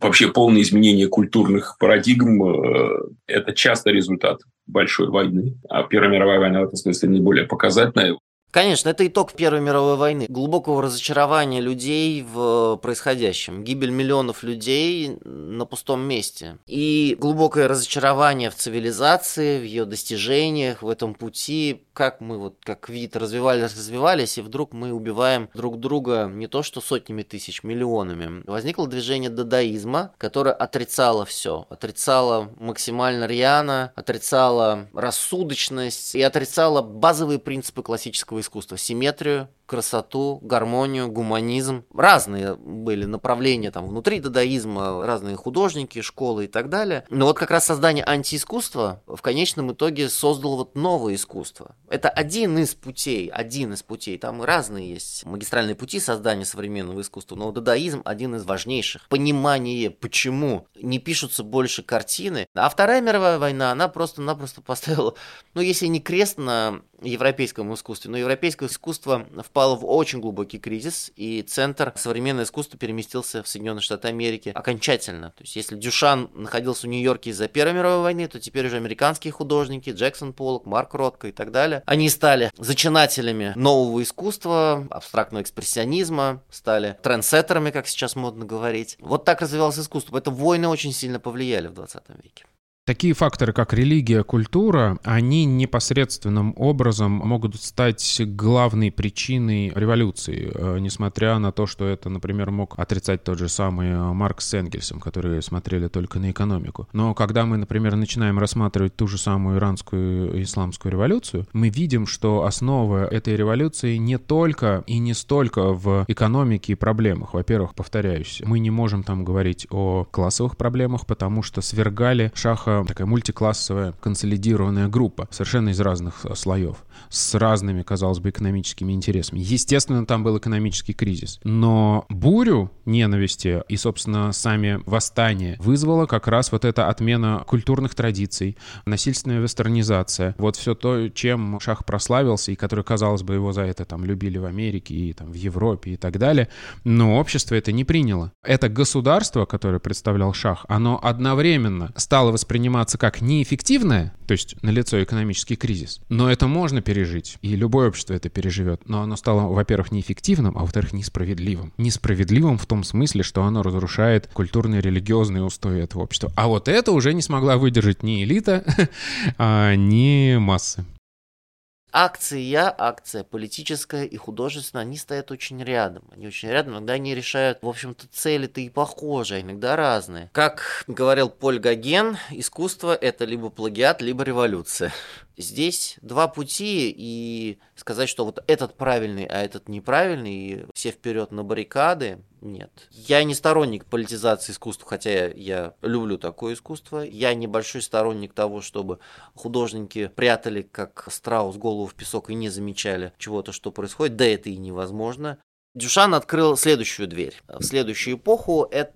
Вообще полное изменение культурных парадигм э, – это часто результат большой войны. А Первая мировая война в этом смысле не более показательная. Конечно, это итог Первой мировой войны, глубокого разочарования людей в происходящем, гибель миллионов людей на пустом месте и глубокое разочарование в цивилизации, в ее достижениях, в этом пути, как мы вот как вид развивались, развивались, и вдруг мы убиваем друг друга не то что сотнями тысяч, миллионами. Возникло движение дадаизма, которое отрицало все, отрицало максимально рьяно, отрицало рассудочность и отрицало базовые принципы классического искусства, симметрию, красоту, гармонию, гуманизм. Разные были направления там внутри дадаизма, разные художники, школы и так далее. Но вот как раз создание антиискусства в конечном итоге создало вот новое искусство. Это один из путей, один из путей. Там разные есть магистральные пути создания современного искусства, но дадаизм один из важнейших. Понимание, почему не пишутся больше картины. А Вторая мировая война, она просто-напросто поставила, ну если не крест на европейском искусстве, но европейское искусство впало в очень глубокий кризис, и центр современного искусства переместился в Соединенные Штаты Америки окончательно. То есть, если Дюшан находился в Нью-Йорке из-за Первой мировой войны, то теперь уже американские художники, Джексон Поллок, Марк Ротко и так далее, они стали зачинателями нового искусства, абстрактного экспрессионизма, стали трендсеттерами, как сейчас модно говорить. Вот так развивалось искусство. Это войны очень сильно повлияли в 20 веке. Такие факторы, как религия, культура, они непосредственным образом могут стать главной причиной революции, э, несмотря на то, что это, например, мог отрицать тот же самый э, Маркс с Энгельсом, которые смотрели только на экономику. Но когда мы, например, начинаем рассматривать ту же самую иранскую исламскую революцию, мы видим, что основа этой революции не только и не столько в экономике и проблемах. Во-первых, повторяюсь, мы не можем там говорить о классовых проблемах, потому что свергали шаха такая мультиклассовая консолидированная группа, совершенно из разных э, слоев, с разными, казалось бы, экономическими интересами. Естественно, там был экономический кризис. Но бурю ненависти и, собственно, сами восстания вызвала как раз вот эта отмена культурных традиций, насильственная вестернизация. Вот все то, чем Шах прославился, и который, казалось бы, его за это там любили в Америке и там в Европе и так далее. Но общество это не приняло. Это государство, которое представлял Шах, оно одновременно стало воспринимать восприниматься как неэффективное, то есть налицо экономический кризис, но это можно пережить, и любое общество это переживет, но оно стало, во-первых, неэффективным, а во-вторых, несправедливым. Несправедливым в том смысле, что оно разрушает культурные религиозные устои этого общества. А вот это уже не смогла выдержать ни элита, а, ни массы. Акция, акция политическая и художественная, они стоят очень рядом. Они очень рядом, иногда они решают, в общем-то, цели-то и похожие, иногда разные. Как говорил Поль Гоген, искусство – это либо плагиат, либо революция. Здесь два пути, и сказать, что вот этот правильный, а этот неправильный, и все вперед на баррикады, нет. Я не сторонник политизации искусства, хотя я люблю такое искусство. Я небольшой сторонник того, чтобы художники прятали, как страус, голову в песок и не замечали чего-то, что происходит. Да это и невозможно. Дюшан открыл следующую дверь. В следующую эпоху это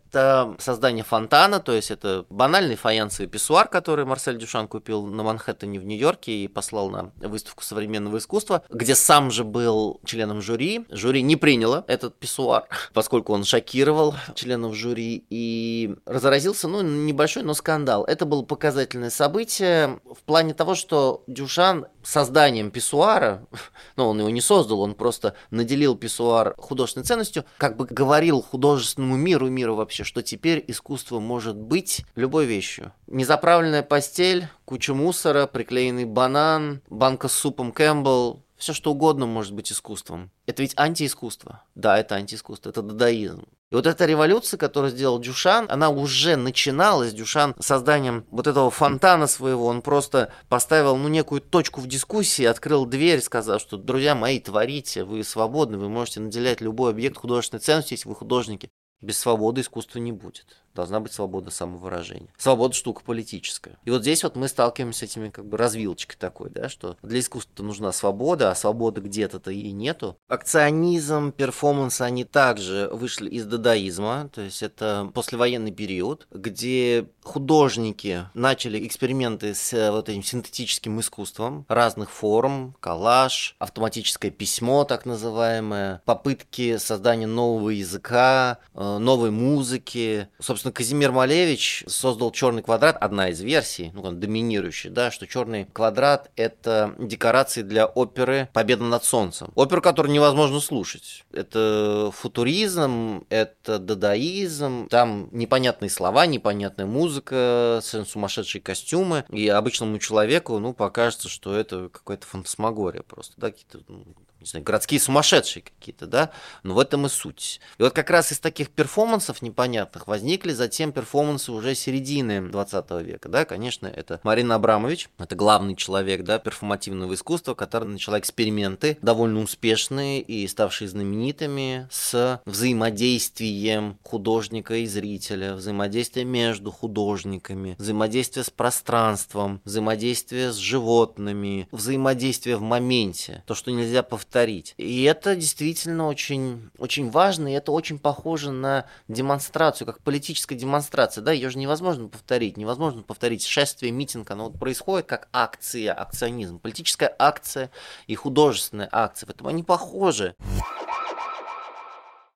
создание фонтана, то есть это банальный фаянсовый писсуар, который Марсель Дюшан купил на Манхэттене в Нью-Йорке и послал на выставку современного искусства, где сам же был членом жюри. Жюри не приняло этот писсуар, поскольку он шокировал членов жюри и разразился, ну, небольшой, но скандал. Это было показательное событие в плане того, что Дюшан созданием писсуара, ну, он его не создал, он просто наделил писсуар художественной ценностью, как бы говорил художественному миру, миру вообще, что теперь искусство может быть любой вещью. Незаправленная постель, куча мусора, приклеенный банан, банка с супом Кэмпбелл, все что угодно может быть искусством. Это ведь антиискусство. Да, это антиискусство, это дадаизм. И вот эта революция, которую сделал Дюшан, она уже начиналась. Дюшан созданием вот этого фонтана своего, он просто поставил ну, некую точку в дискуссии, открыл дверь, сказав, что, друзья мои, творите, вы свободны, вы можете наделять любой объект художественной ценностью, если вы художники. Без свободы искусства не будет должна быть свобода самовыражения. Свобода штука политическая. И вот здесь вот мы сталкиваемся с этими как бы развилочкой такой, да, что для искусства нужна свобода, а свободы где-то-то и нету. Акционизм, перформанс, они также вышли из дадаизма, то есть это послевоенный период, где художники начали эксперименты с э, вот этим синтетическим искусством разных форм, коллаж, автоматическое письмо так называемое, попытки создания нового языка, э, новой музыки, собственно, собственно, Казимир Малевич создал черный квадрат, одна из версий, ну, он доминирующий, да, что черный квадрат — это декорации для оперы «Победа над солнцем». Оперу, которую невозможно слушать. Это футуризм, это дадаизм, там непонятные слова, непонятная музыка, сумасшедшие костюмы, и обычному человеку, ну, покажется, что это какая-то фантасмагория просто, да, какие-то ну, не знаю, городские сумасшедшие какие-то, да, но в этом и суть. И вот как раз из таких перформансов непонятных возникли затем перформансы уже середины 20 века, да, конечно, это Марина Абрамович, это главный человек, да, перформативного искусства, который начала эксперименты, довольно успешные и ставшие знаменитыми с взаимодействием художника и зрителя, взаимодействие между художниками, взаимодействие с пространством, взаимодействие с животными, взаимодействие в моменте, то, что нельзя повторить повторить. И это действительно очень, очень важно, и это очень похоже на демонстрацию, как политическая демонстрация. Да, ее же невозможно повторить. Невозможно повторить шествие, митинг, оно вот происходит как акция, акционизм. Политическая акция и художественная акция. Поэтому они похожи.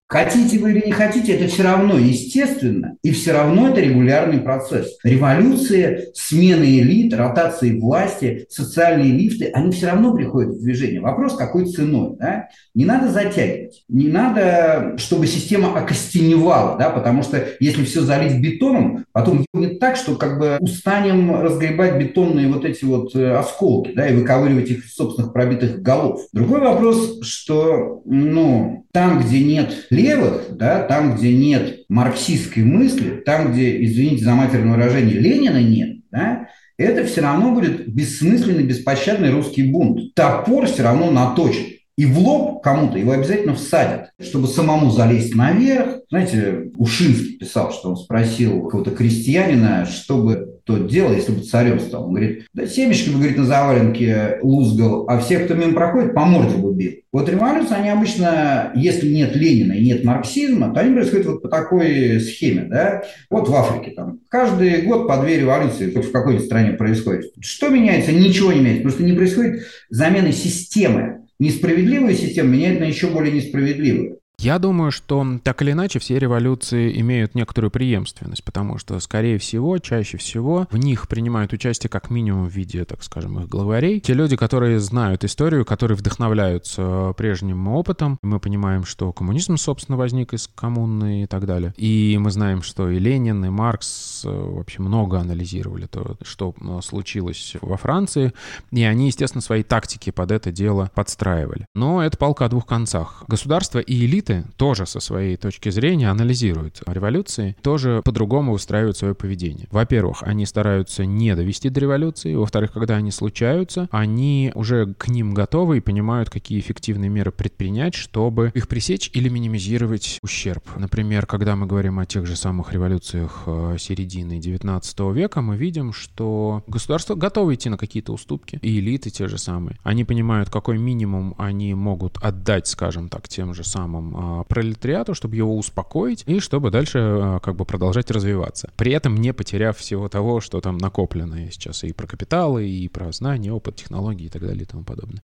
Хотите вы или не хотите, это все равно естественно, и все равно это регулярный процесс. Революции, смены элит, ротации власти, социальные лифты, они все равно приходят в движение. Вопрос, какой ценой. Да? Не надо затягивать, не надо, чтобы система окостеневала, да? потому что если все залить бетоном, потом будет так, что как бы устанем разгребать бетонные вот эти вот э, осколки да, и выковыривать их из собственных пробитых голов. Другой вопрос, что ну, там, где нет левых, да, там, где нет марксистской мысли, там, где, извините за матерное выражение, Ленина нет, да, это все равно будет бессмысленный, беспощадный русский бунт. Топор все равно наточен. И в лоб кому-то его обязательно всадят, чтобы самому залезть наверх. Знаете, Ушинский писал, что он спросил какого-то крестьянина, что бы тот делал, если бы царем стал. Он говорит, да семечки бы, говорит, на заваленке лузгал, а всех, кто мимо проходит, по морде бы бил. Вот революции, они обычно, если нет Ленина и нет марксизма, то они происходят вот по такой схеме, да. Вот в Африке там каждый год по две революции хоть в какой-то стране происходит. Что меняется? Ничего не меняется. Просто не происходит замены системы несправедливую систему меняет на еще более несправедливую. Я думаю, что так или иначе все революции имеют некоторую преемственность, потому что, скорее всего, чаще всего в них принимают участие как минимум в виде, так скажем, их главарей. Те люди, которые знают историю, которые вдохновляются прежним опытом. Мы понимаем, что коммунизм, собственно, возник из коммуны и так далее. И мы знаем, что и Ленин, и Маркс э, вообще много анализировали то, что э, случилось во Франции, и они, естественно, свои тактики под это дело подстраивали. Но это палка о двух концах. Государство и элита элиты тоже со своей точки зрения анализируют революции, тоже по-другому выстраивают свое поведение. Во-первых, они стараются не довести до революции. Во-вторых, когда они случаются, они уже к ним готовы и понимают, какие эффективные меры предпринять, чтобы их пресечь или минимизировать ущерб. Например, когда мы говорим о тех же самых революциях э, середины 19 века, мы видим, что государство готово идти на какие-то уступки, и элиты те же самые. Они понимают, какой минимум они могут отдать, скажем так, тем же самым э, пролетариату, чтобы его успокоить, и чтобы дальше э, как бы продолжать развиваться. При этом не потеряв всего того, что там накоплено сейчас и про капиталы, и про знания, опыт, технологии и так далее и тому подобное.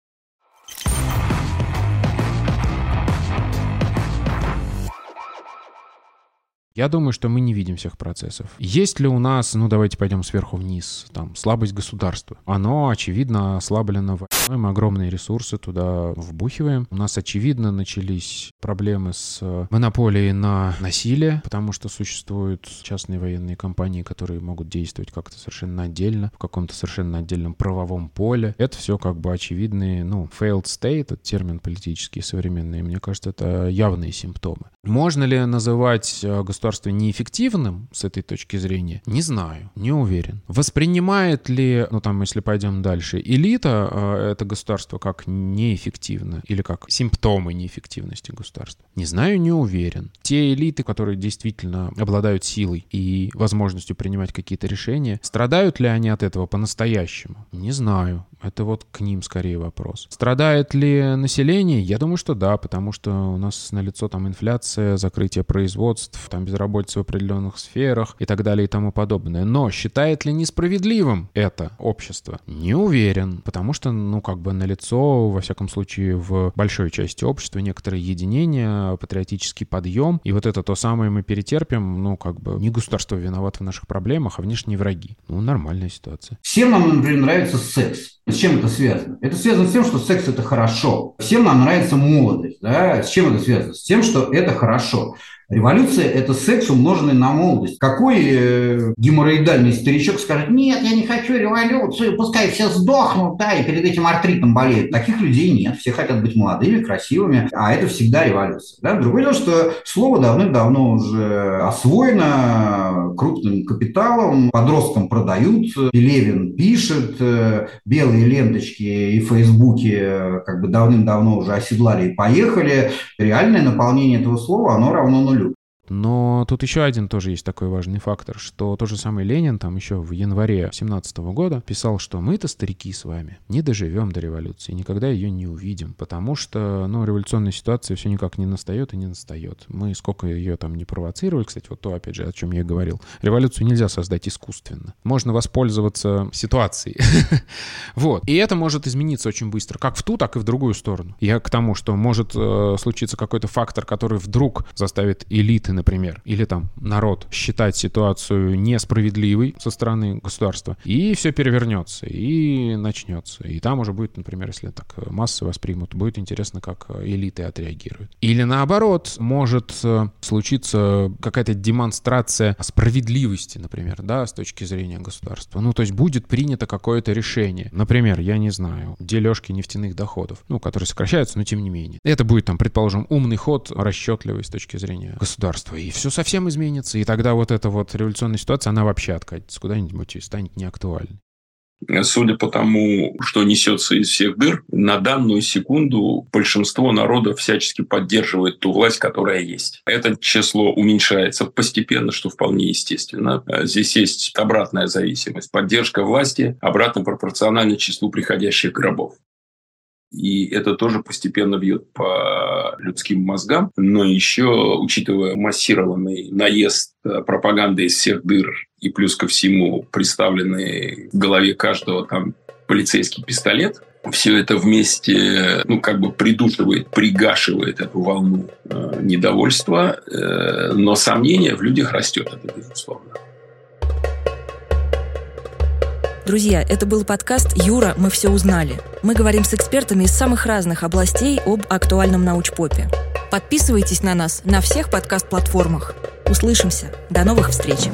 Я думаю, что мы не видим всех процессов. Есть ли у нас, ну давайте пойдем сверху вниз, там, слабость государства? Оно, очевидно, ослаблено мы огромные ресурсы туда вбухиваем. У нас, очевидно, начались проблемы с э, монополией на насилие, потому что существуют частные военные компании, которые могут действовать как-то совершенно отдельно, в каком-то совершенно отдельном правовом поле. Это все как бы очевидные, ну, failed state, это термин политический современный, мне кажется, это явные симптомы. Можно ли называть э, государство государство неэффективным с этой точки зрения? Не знаю, не уверен. Воспринимает ли, ну там, если пойдем дальше, элита э, это государство как неэффективно или как симптомы неэффективности государства? Не знаю, не уверен. Те элиты, которые действительно обладают силой и возможностью принимать какие-то решения, страдают ли они от этого по-настоящему? Не знаю. Это вот к ним скорее вопрос. Страдает ли население? Я думаю, что да, потому что у нас налицо там инфляция, закрытие производств, там безработица в определенных сферах и так далее и тому подобное. Но считает ли несправедливым это общество? Не уверен, потому что, ну, как бы налицо, во всяком случае, в большой части общества некоторые единения, патриотический подъем, и вот это то самое мы перетерпим, ну, как бы не государство виновато в наших проблемах, а внешние враги. Ну, нормальная ситуация. Всем нам, например, нравится секс. С чем это связано? Это связано с тем, что секс – это хорошо. Всем нам нравится молодость. Да? С чем это связано? С тем, что это хорошо. Революция – это секс, умноженный на молодость. Какой э, геморроидальный старичок скажет, нет, я не хочу революцию, пускай все сдохнут, да, и перед этим артритом болеют. Таких людей нет, все хотят быть молодыми, красивыми, а это всегда революция. Да? Другое дело, что слово давным-давно уже освоено крупным капиталом, подросткам продают, Пелевин пишет, э, белые ленточки и фейсбуки э, как бы давным-давно уже оседлали и поехали. Реальное наполнение этого слова, оно равно нулю. Но тут еще один тоже есть такой важный фактор, что тот же самый Ленин там еще в январе 17 года писал, что мы-то старики с вами не доживем до революции, никогда ее не увидим, потому что, ну, революционная ситуация все никак не настает и не настает. Мы сколько ее там не провоцировали, кстати, вот то, опять же, о чем я говорил. Революцию нельзя создать искусственно. Можно воспользоваться ситуацией. Вот. И это может измениться очень быстро, как в ту, так и в другую сторону. Я к тому, что может э, случиться какой-то фактор, который вдруг заставит элиты например, или там народ считать ситуацию несправедливой со стороны государства, и все перевернется, и начнется. И там уже будет, например, если так массы воспримут, будет интересно, как элиты отреагируют. Или наоборот, может э, случиться какая-то демонстрация справедливости, например, да, с точки зрения государства. Ну, то есть будет принято какое-то решение. Например, я не знаю, дележки нефтяных доходов, ну, которые сокращаются, но тем не менее. Это будет там, предположим, умный ход, расчетливый с точки зрения государства государства, и все совсем изменится. И тогда вот эта вот революционная ситуация, она вообще откатится куда-нибудь и станет неактуальной. Судя по тому, что несется из всех дыр, на данную секунду большинство народа всячески поддерживает ту власть, которая есть. Это число уменьшается постепенно, что вполне естественно. Здесь есть обратная зависимость. Поддержка власти обратно пропорциональна числу приходящих гробов и это тоже постепенно бьет по людским мозгам. Но еще, учитывая массированный наезд э, пропаганды из всех дыр и плюс ко всему представленный в голове каждого там полицейский пистолет, все это вместе, ну, как бы придушивает, пригашивает эту волну э, недовольства, э, но сомнение в людях растет, это безусловно. Друзья, это был подкаст «Юра, мы все узнали». Мы говорим с экспертами из самых разных областей об актуальном научпопе. Подписывайтесь на нас на всех подкаст-платформах. Услышимся. До новых встреч.